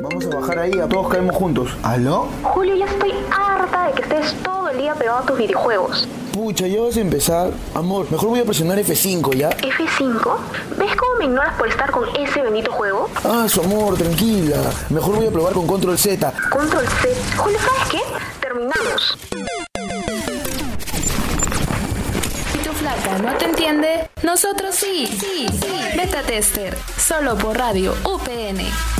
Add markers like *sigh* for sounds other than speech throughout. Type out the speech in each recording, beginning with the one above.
Vamos a bajar ahí, a todos caemos juntos. ¿Aló? Julio, ya estoy harta de que estés todo el día pegado a tus videojuegos. Pucha, ya vas a empezar. Amor, mejor voy a presionar F5, ¿ya? ¿F5? ¿Ves cómo me ignoras por estar con ese bendito juego? Ah, su amor, tranquila. Mejor voy a probar con Control Z. Control C. Julio, ¿sabes qué? Terminamos. Si tu flaca no te entiende, nosotros sí. Sí, sí. Beta Tester, solo por Radio UPN.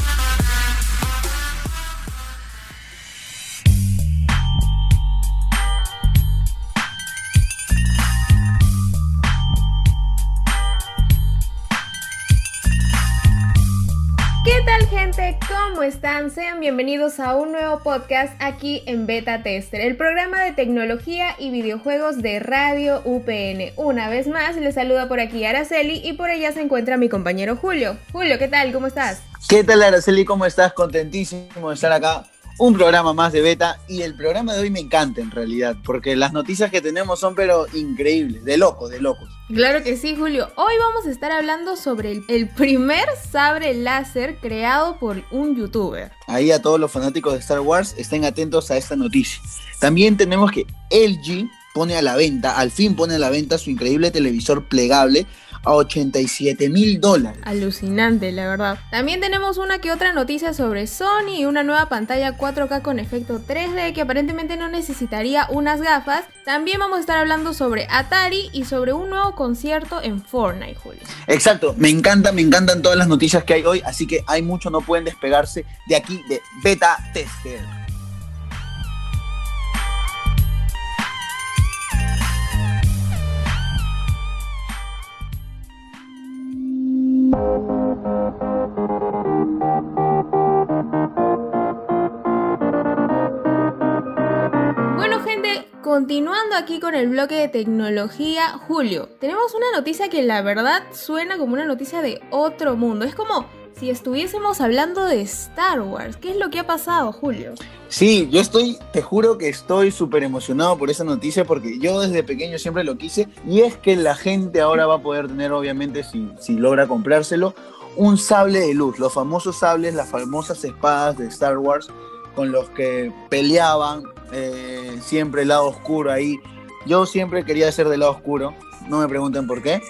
Están? Sean bienvenidos a un nuevo podcast aquí en Beta Tester, el programa de tecnología y videojuegos de Radio UPN. Una vez más, les saluda por aquí Araceli y por ella se encuentra mi compañero Julio. Julio, ¿qué tal? ¿Cómo estás? ¿Qué tal, Araceli? ¿Cómo estás? Contentísimo de estar acá. Un programa más de beta y el programa de hoy me encanta en realidad, porque las noticias que tenemos son pero increíbles, de locos, de locos. Claro que sí, Julio. Hoy vamos a estar hablando sobre el, el primer sabre láser creado por un youtuber. Ahí a todos los fanáticos de Star Wars estén atentos a esta noticia. También tenemos que LG pone a la venta, al fin pone a la venta su increíble televisor plegable a 87 mil dólares. Alucinante, la verdad. También tenemos una que otra noticia sobre Sony y una nueva pantalla 4K con efecto 3D que aparentemente no necesitaría unas gafas. También vamos a estar hablando sobre Atari y sobre un nuevo concierto en Fortnite, Julio. Exacto, me encanta, me encantan todas las noticias que hay hoy, así que hay mucho, no pueden despegarse de aquí de Beta Tester. Continuando aquí con el bloque de tecnología, Julio, tenemos una noticia que la verdad suena como una noticia de otro mundo. Es como si estuviésemos hablando de Star Wars. ¿Qué es lo que ha pasado, Julio? Sí, yo estoy, te juro que estoy súper emocionado por esa noticia porque yo desde pequeño siempre lo quise y es que la gente ahora va a poder tener, obviamente, si, si logra comprárselo, un sable de luz, los famosos sables, las famosas espadas de Star Wars con los que peleaban eh, siempre el lado oscuro ahí. Yo siempre quería ser del lado oscuro, no me pregunten por qué,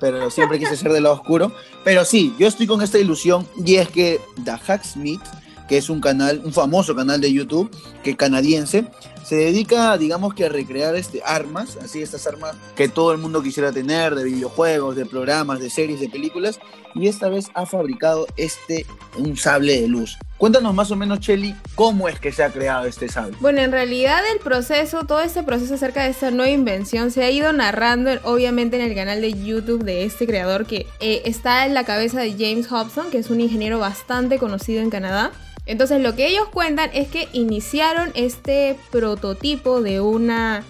pero siempre quise ser del lado oscuro. Pero sí, yo estoy con esta ilusión y es que The Hacksmith, que es un canal, un famoso canal de YouTube, que canadiense, se dedica, digamos que a recrear este, armas, así estas armas que todo el mundo quisiera tener, de videojuegos, de programas, de series, de películas, y esta vez ha fabricado este, un sable de luz. Cuéntanos más o menos, Chelly, cómo es que se ha creado este sable. Bueno, en realidad el proceso, todo este proceso acerca de esta nueva invención se ha ido narrando en- obviamente en el canal de YouTube de este creador que eh, está en la cabeza de James Hobson, que es un ingeniero bastante conocido en Canadá. Entonces lo que ellos cuentan es que iniciaron este prototipo de una,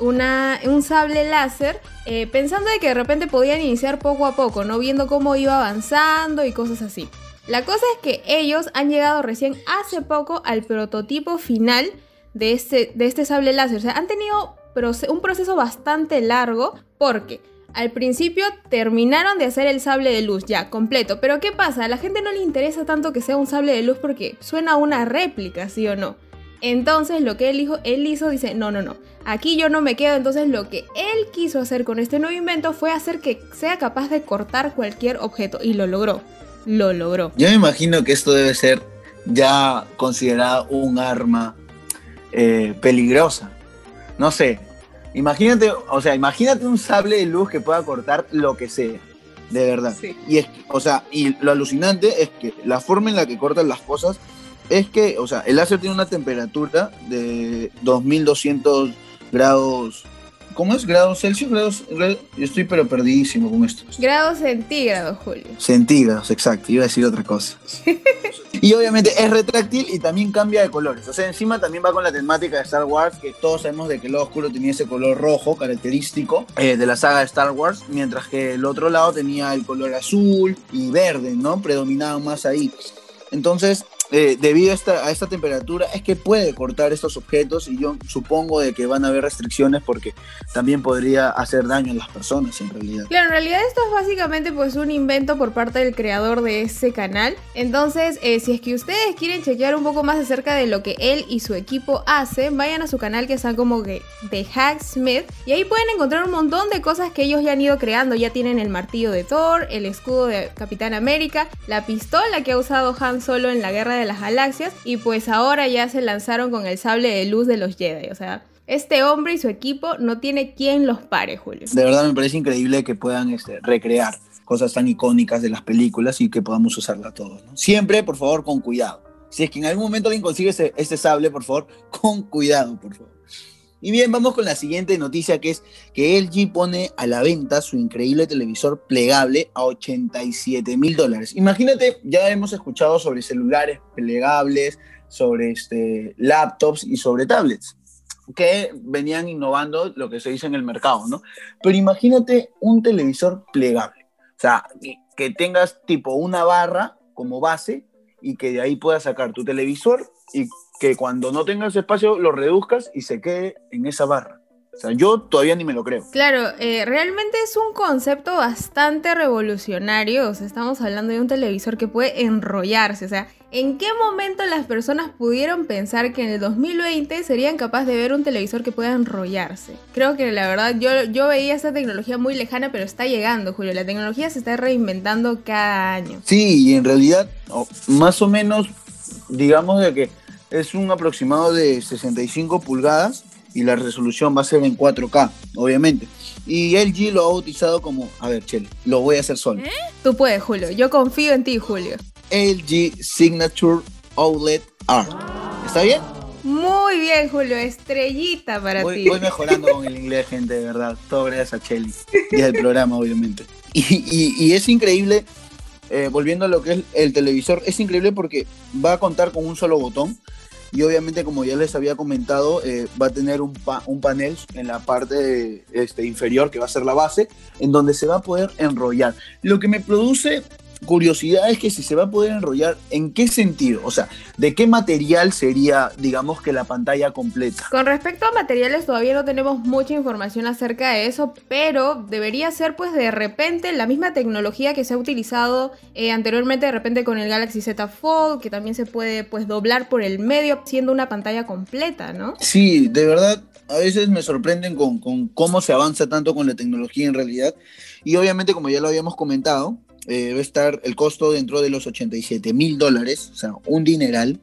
un sable láser eh, pensando de que de repente podían iniciar poco a poco, no viendo cómo iba avanzando y cosas así. La cosa es que ellos han llegado recién hace poco al prototipo final de este, de este sable láser. O sea, han tenido un proceso bastante largo porque al principio terminaron de hacer el sable de luz ya completo. Pero ¿qué pasa? A la gente no le interesa tanto que sea un sable de luz porque suena una réplica, ¿sí o no? Entonces lo que él hizo, él hizo, dice, no, no, no, aquí yo no me quedo. Entonces lo que él quiso hacer con este nuevo invento fue hacer que sea capaz de cortar cualquier objeto. Y lo logró, lo logró. Yo me imagino que esto debe ser ya considerado un arma eh, peligrosa. No sé. Imagínate, o sea, imagínate un sable de luz que pueda cortar lo que sea. De verdad. Sí. Y es, o sea, y lo alucinante es que la forma en la que cortan las cosas es que, o sea, el láser tiene una temperatura de 2200 grados. ¿Cómo es? ¿Grados Celsius? ¿Grados? grados- Yo estoy pero perdidísimo con esto. Grados centígrados, Julio. Centígrados, exacto, iba a decir otra cosa. *laughs* y obviamente es retráctil y también cambia de colores. O sea, encima también va con la temática de Star Wars, que todos sabemos de que el lado oscuro tenía ese color rojo característico eh, de la saga de Star Wars, mientras que el otro lado tenía el color azul y verde, ¿no? Predominaban más ahí. Entonces, eh, debido a esta, a esta temperatura es que puede cortar estos objetos y yo supongo de que van a haber restricciones porque también podría hacer daño a las personas en realidad. Claro, en realidad esto es básicamente pues un invento por parte del creador de ese canal. Entonces, eh, si es que ustedes quieren chequear un poco más acerca de lo que él y su equipo hacen, vayan a su canal que está como que The Hacksmith y ahí pueden encontrar un montón de cosas que ellos ya han ido creando. Ya tienen el martillo de Thor, el escudo de Capitán América, la pistola que ha usado Han Solo en la guerra de las galaxias y pues ahora ya se lanzaron con el sable de luz de los Jedi. O sea, este hombre y su equipo no tiene quien los pare, Julio. De verdad me parece increíble que puedan este, recrear cosas tan icónicas de las películas y que podamos usarla todos. Siempre, por favor, con cuidado. Si es que en algún momento alguien consigue este sable, por favor, *laughs* con cuidado, por favor. Y bien, vamos con la siguiente noticia que es que LG pone a la venta su increíble televisor plegable a 87 mil dólares. Imagínate, ya hemos escuchado sobre celulares plegables, sobre este, laptops y sobre tablets que venían innovando lo que se dice en el mercado, ¿no? Pero imagínate un televisor plegable, o sea, que tengas tipo una barra como base y que de ahí puedas sacar tu televisor y que cuando no tengas espacio lo reduzcas y se quede en esa barra. O sea, yo todavía ni me lo creo. Claro, eh, realmente es un concepto bastante revolucionario. O sea, estamos hablando de un televisor que puede enrollarse. O sea, ¿en qué momento las personas pudieron pensar que en el 2020 serían capaces de ver un televisor que pueda enrollarse? Creo que la verdad yo, yo veía esa tecnología muy lejana, pero está llegando, Julio. La tecnología se está reinventando cada año. Sí, y en realidad, más o menos, digamos de que es un aproximado de 65 pulgadas y la resolución va a ser en 4K, obviamente. Y LG lo ha bautizado como, a ver, Chele, lo voy a hacer solo. ¿Eh? Tú puedes, Julio. Yo confío en ti, Julio. LG Signature OLED R. ¿Está bien? Muy bien, Julio. Estrellita para voy, ti. Voy mejorando con el inglés, gente, de verdad. Todo gracias a Cheli y al programa, obviamente. Y, y, y es increíble, eh, volviendo a lo que es el televisor, es increíble porque va a contar con un solo botón y obviamente como ya les había comentado eh, va a tener un, un, panel en la parte este, inferior que va a ser la base en donde se va a poder enrollar. Lo que me produce curiosidad es que si se va a poder enrollar, ¿en qué sentido? O sea, ¿de qué material sería, digamos, que la pantalla completa? Con respecto a materiales, todavía no tenemos mucha información acerca de eso, pero debería ser, pues, de repente la misma tecnología que se ha utilizado eh, anteriormente, de repente con el Galaxy Z Fold, que también se puede, pues, doblar por el medio, siendo una pantalla completa, ¿no? Sí, de verdad, a veces me sorprenden con, con cómo se avanza tanto con la tecnología en realidad. Y obviamente, como ya lo habíamos comentado, eh, va a estar el costo dentro de los 87 mil dólares, o sea, un dineral,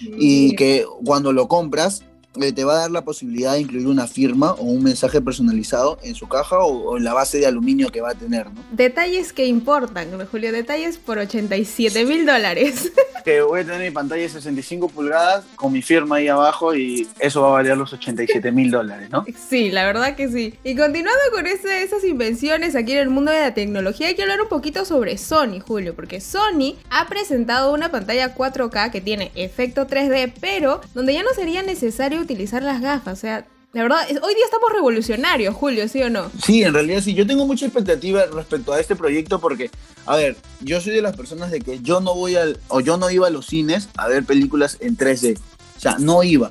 y que cuando lo compras eh, te va a dar la posibilidad de incluir una firma o un mensaje personalizado en su caja o, o, en la base de aluminio que va a tener, ¿no? Detalles que importan, Julio, detalles por 87 mil dólares. *laughs* Que voy a tener mi pantalla de 65 pulgadas con mi firma ahí abajo y eso va a valer los 87 mil dólares, ¿no? Sí, la verdad que sí. Y continuando con ese, esas invenciones aquí en el mundo de la tecnología, hay que hablar un poquito sobre Sony, Julio, porque Sony ha presentado una pantalla 4K que tiene efecto 3D, pero donde ya no sería necesario utilizar las gafas, o sea, la verdad, hoy día estamos revolucionarios, Julio, ¿sí o no? Sí, en realidad sí. Yo tengo mucha expectativa respecto a este proyecto porque, a ver, yo soy de las personas de que yo no voy al, o yo no iba a los cines a ver películas en 3D. O sea, no iba.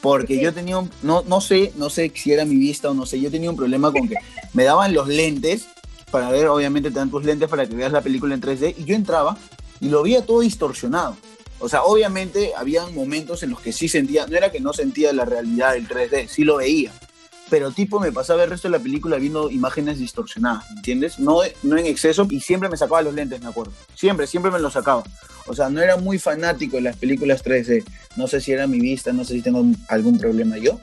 Porque sí. yo tenía un, no, no sé, no sé si era mi vista o no sé, yo tenía un problema con que me daban los lentes para ver, obviamente te dan tus lentes para que veas la película en 3D y yo entraba y lo veía todo distorsionado. O sea, obviamente habían momentos en los que sí sentía, no era que no sentía la realidad del 3D, sí lo veía, pero tipo me pasaba el resto de la película viendo imágenes distorsionadas, ¿entiendes? No, no en exceso y siempre me sacaba los lentes, me acuerdo. Siempre, siempre me los sacaba. O sea, no era muy fanático de las películas 3D. No sé si era mi vista, no sé si tengo algún problema yo.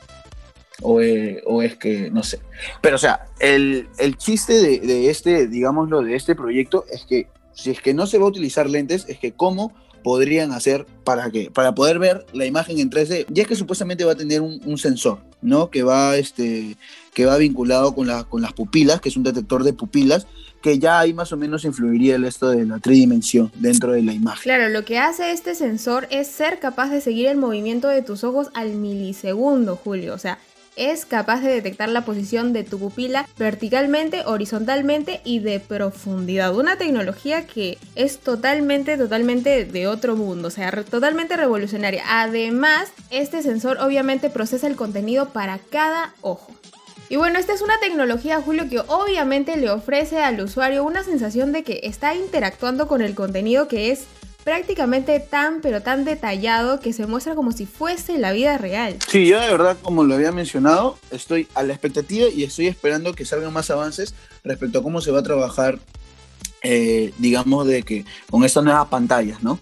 O, eh, o es que, no sé. Pero o sea, el, el chiste de, de este, digámoslo, de este proyecto es que si es que no se va a utilizar lentes, es que cómo podrían hacer para que para poder ver la imagen en 3D ya que supuestamente va a tener un, un, sensor no que va este que va vinculado con, la, con las pupilas que es un detector de pupilas que ya ahí más o menos influiría el esto de la tridimensión dentro de la imagen. Claro lo que hace este sensor es ser capaz de seguir el movimiento de tus ojos al milisegundo Julio. O sea es capaz de detectar la posición de tu pupila verticalmente, horizontalmente y de profundidad. Una tecnología que es totalmente, totalmente de otro mundo, o sea, totalmente revolucionaria. Además, este sensor obviamente procesa el contenido para cada ojo. Y bueno, esta es una tecnología, Julio, que obviamente le ofrece al usuario una sensación de que está interactuando con el contenido que es prácticamente tan pero tan detallado que se muestra como si fuese la vida real. Sí, yo de verdad, como lo había mencionado, estoy a la expectativa y estoy esperando que salgan más avances respecto a cómo se va a trabajar, eh, digamos, de que con estas nuevas pantallas, ¿no?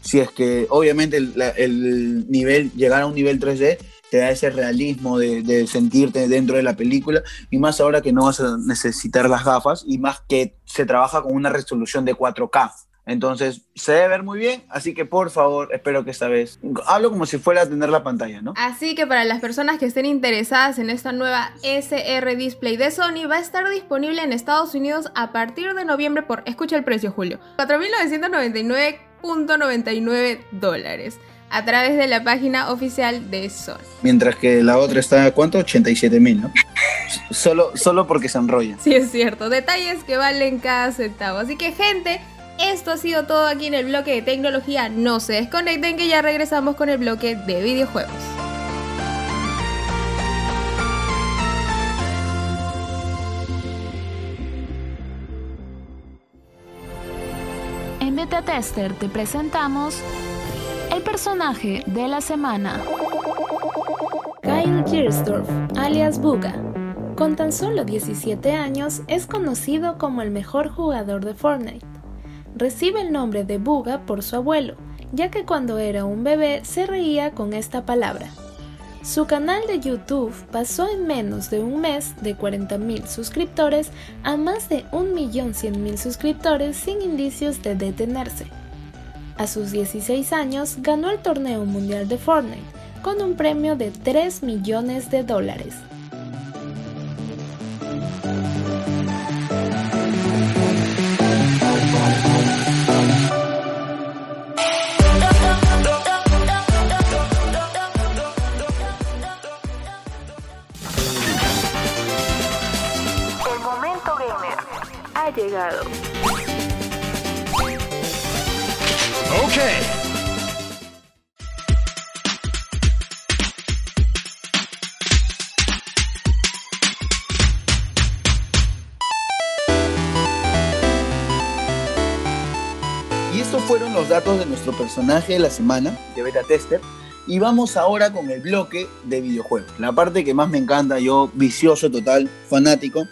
Si es que obviamente el, el nivel, llegar a un nivel 3D te da ese realismo de, de, sentirte dentro de la película y más ahora que no vas a necesitar las gafas y más que se trabaja con una resolución de 4K. Entonces, se debe ver muy bien, así que por favor, espero que esta vez hablo como si fuera a tener la pantalla, ¿no? Así que para las personas que estén interesadas en esta nueva SR Display de Sony, va a estar disponible en Estados Unidos a partir de noviembre por, escucha el precio, Julio, 4.999.99 dólares a través de la página oficial de Sony. Mientras que la otra está, ¿cuánto? 87 mil, ¿no? solo, solo porque se enrolla. Sí, es cierto. Detalles que valen cada centavo. Así que, gente, esto ha sido todo aquí en el bloque de tecnología. No se desconecten que ya regresamos con el bloque de videojuegos. En Beta Tester te presentamos el personaje de la semana. Kyle Giersdorf, alias Buga. Con tan solo 17 años es conocido como el mejor jugador de Fortnite recibe el nombre de Buga por su abuelo, ya que cuando era un bebé se reía con esta palabra. Su canal de YouTube pasó en menos de un mes de 40.000 suscriptores a más de 1.100.000 suscriptores sin indicios de detenerse. A sus 16 años ganó el torneo mundial de Fortnite con un premio de 3 millones de dólares. Y estos fueron los datos de nuestro personaje de la semana, de Beta Tester. Y vamos ahora con el bloque de videojuegos. La parte que más me encanta, yo vicioso total, fanático,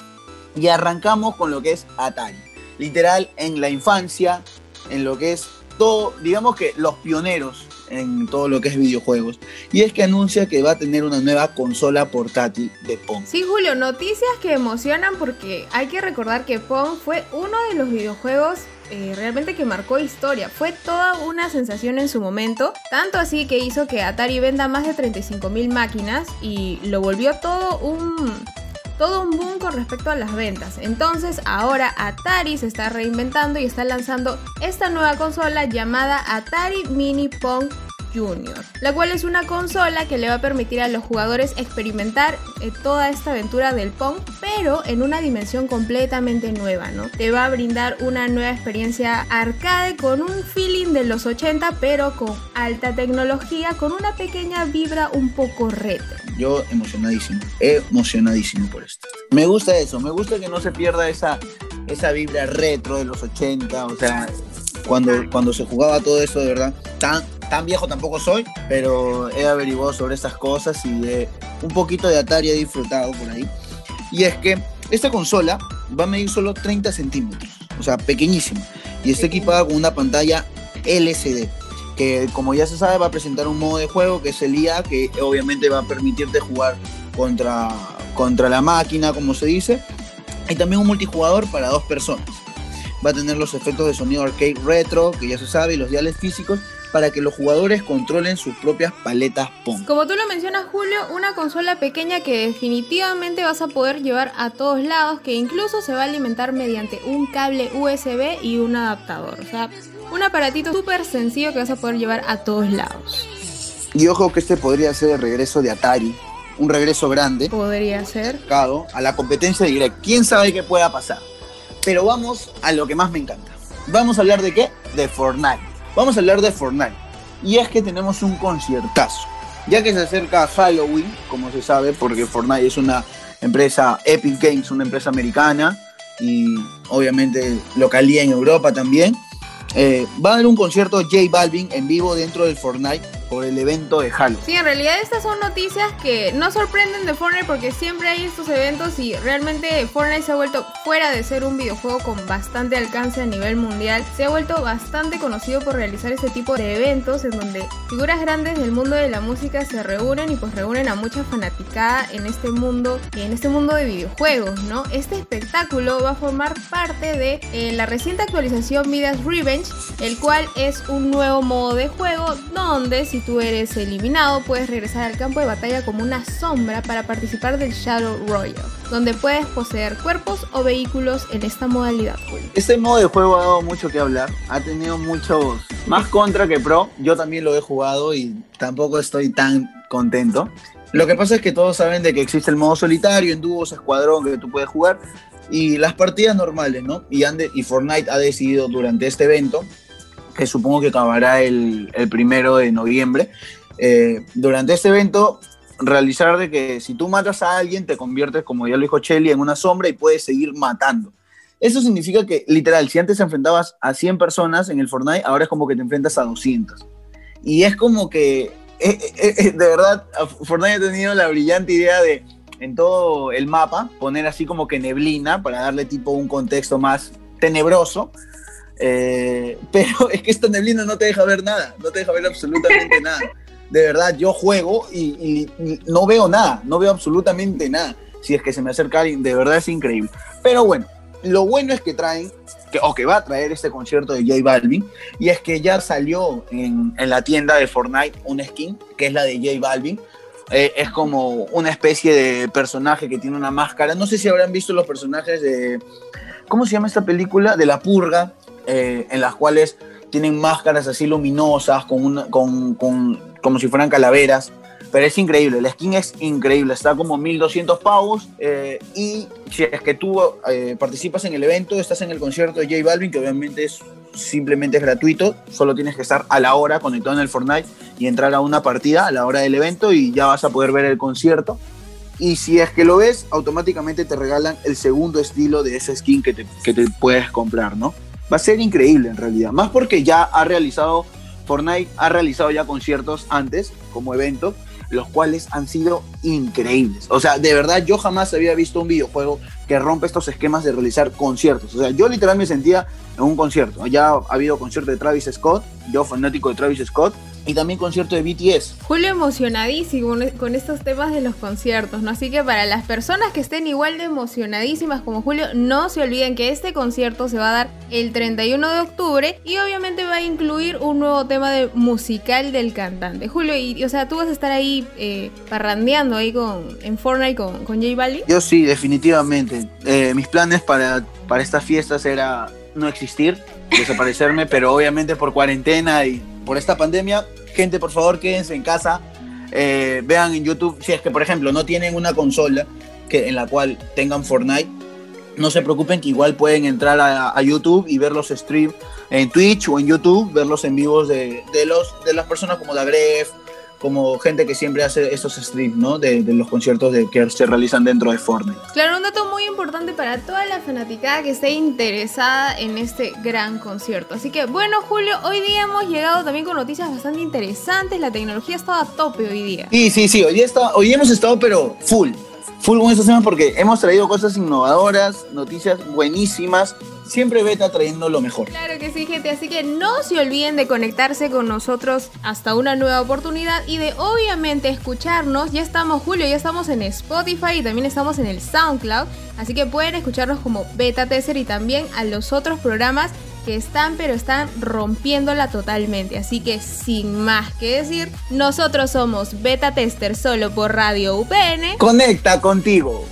y arrancamos con lo que es Atari. Literal, en la infancia, en lo que es todo, digamos que los pioneros en todo lo que es videojuegos. Y es que anuncia que va a tener una nueva consola portátil de Pong. Sí, Julio, noticias que emocionan porque hay que recordar que Pong fue uno de los videojuegos eh, realmente que marcó historia. Fue toda una sensación en su momento, tanto así que hizo que Atari venda más de 35.000 máquinas y lo volvió todo un todo un boom con respecto a las ventas. Entonces ahora Atari se está reinventando y está lanzando esta nueva consola llamada Atari Mini Pong Junior, la cual es una consola que le va a permitir a los jugadores experimentar eh, toda esta aventura del Pong, pero en una dimensión completamente nueva, ¿no? Te va a brindar una nueva experiencia arcade con un feeling de los 80, pero con alta tecnología, con una pequeña vibra un poco retro. Yo emocionadísimo, emocionadísimo por esto. Me gusta eso, me gusta que no se pierda esa, esa vibra retro de los 80, o sea, cuando, cuando se jugaba todo eso de verdad, tan, tan viejo tampoco soy, pero he averiguado sobre estas cosas y de un poquito de Atari he disfrutado por ahí. Y es que esta consola va a medir solo 30 centímetros, o sea, pequeñísima, y está equipada con una pantalla LCD, que como ya se sabe va a presentar un modo de juego que es el IA, que obviamente va a permitirte jugar contra, contra la máquina, como se dice, y también un multijugador para dos personas. Va a tener los efectos de sonido arcade retro, que ya se sabe, y los diales físicos, para que los jugadores controlen sus propias paletas Pong. Como tú lo mencionas, Julio, una consola pequeña que definitivamente vas a poder llevar a todos lados, que incluso se va a alimentar mediante un cable USB y un adaptador. O sea, un aparatito súper sencillo que vas a poder llevar a todos lados. Y ojo que este podría ser el regreso de Atari un regreso grande. Podría ser. A la competencia directa. ¿Quién sabe qué pueda pasar? Pero vamos a lo que más me encanta. Vamos a hablar de qué? De Fortnite. Vamos a hablar de Fortnite. Y es que tenemos un conciertazo. Ya que se acerca Halloween, como se sabe, porque Fortnite es una empresa, Epic Games, una empresa americana, y obviamente localía en Europa también. Eh, va a haber un concierto J Balvin en vivo dentro del Fortnite por el evento de Halo. Sí, en realidad estas son noticias que no sorprenden de Fortnite porque siempre hay estos eventos y realmente Fortnite se ha vuelto fuera de ser un videojuego con bastante alcance a nivel mundial, se ha vuelto bastante conocido por realizar este tipo de eventos en donde figuras grandes del mundo de la música se reúnen y pues reúnen a mucha fanaticada en este mundo, en este mundo de videojuegos, ¿no? Este espectáculo va a formar parte de eh, la reciente actualización Midas Revenge, el cual es un nuevo modo de juego donde si tú eres eliminado, puedes regresar al campo de batalla como una sombra para participar del Shadow Royal, donde puedes poseer cuerpos o vehículos en esta modalidad. Este modo de juego ha dado mucho que hablar, ha tenido muchos más contra que pro. Yo también lo he jugado y tampoco estoy tan contento. Lo que pasa es que todos saben de que existe el modo solitario, en dúos, escuadrón, que tú puedes jugar, y las partidas normales, ¿no? Y, y Fortnite ha decidido durante este evento que supongo que acabará el, primero de noviembre. Eh, durante este evento, realizar de que si tú matas a alguien, te conviertes, como ya lo dijo Chelly, en una sombra y puedes seguir matando. Eso significa que, literal, si antes enfrentabas a 100 personas en el Fortnite, ahora es como que te enfrentas a 200. Y es como que, eh, eh, de verdad, Fortnite ha tenido la brillante idea de, en todo el mapa, poner así como que neblina para darle tipo un contexto más tenebroso eh, *laughs* pero es que esta neblina no te deja ver nada, no te deja ver absolutamente *laughs* nada. De verdad, yo juego y, no veo nada, no veo absolutamente nada. Si es que se me acerca alguien, de verdad es increíble. Pero bueno, lo bueno es que traen, que, o que va a traer este concierto de J Balvin, y es que ya salió en, la tienda de Fortnite una skin, que es la de J Balvin. Eh, es como una especie de personaje que tiene una máscara. No sé si habrán visto los personajes de. ¿Cómo se llama esta película? De la purga, eh, en las cuales tienen máscaras así luminosas, con con, como si fueran calaveras. Pero es increíble, la skin es increíble, está como 1200 pavos. Eh, y si es que tú eh, participas en el evento, estás en el concierto de J Balvin, que obviamente es simplemente es gratuito, solo tienes que estar a la hora conectado en el Fortnite y entrar a una partida a la hora del evento y ya vas a poder ver el concierto. Y si es que lo ves, automáticamente te regalan el segundo estilo de esa skin que te, que te puedes comprar, ¿no? Va a ser increíble en realidad. Más porque ya ha realizado, Fortnite ha realizado ya conciertos antes como evento, los cuales han sido increíbles. O sea, de verdad yo jamás había visto un videojuego que rompe estos esquemas de realizar conciertos. O sea, yo literalmente me sentía en un concierto. Ya ha habido concierto de Travis Scott, yo fanático de Travis Scott, y también concierto de BTS. Julio emocionadísimo con estos temas de los conciertos, ¿no? Así que para las personas que estén igual de emocionadísimas como Julio, no se olviden que este concierto se va a dar el 31 de octubre y obviamente va a incluir un nuevo tema de musical del cantante. Julio, y, o sea, tú vas a estar ahí eh, parrandeando ahí con, en Fortnite con, con J Balvin. Yo sí, definitivamente. Eh, mis planes para, para estas fiestas era no existir, desaparecerme, pero obviamente por cuarentena y por esta pandemia, gente, por favor, quédense en casa. Eh, vean en YouTube, si es que, por ejemplo, no tienen una consola que, en la cual tengan Fortnite, no se preocupen que igual pueden entrar a, YouTube y ver los streams en Twitch o en YouTube, verlos en vivos de, los, de las personas como Dagref, como gente que siempre hace estos streams, ¿no? De, los conciertos de, que se realizan dentro de Fortnite. Claro, un dato muy importante para toda la fanaticada que esté interesada en este gran concierto. Así que, bueno, Julio, hoy día hemos llegado también con noticias bastante interesantes. La tecnología estaba a tope hoy día. Sí, sí, sí. Hoy, día está, hoy hemos estado, pero full. Full con estos temas porque hemos traído cosas innovadoras, noticias buenísimas siempre Beta trayendo lo mejor. Claro que sí, gente. Así que no se olviden de conectarse con nosotros hasta una nueva oportunidad y de obviamente escucharnos. Ya estamos, Julio, ya estamos en Spotify y también estamos en el SoundCloud. Así que pueden escucharnos como Beta Tester y también a los otros programas que están pero están rompiéndola totalmente. Así que sin más que decir, nosotros somos Beta Tester solo por Radio UPN. Conecta contigo.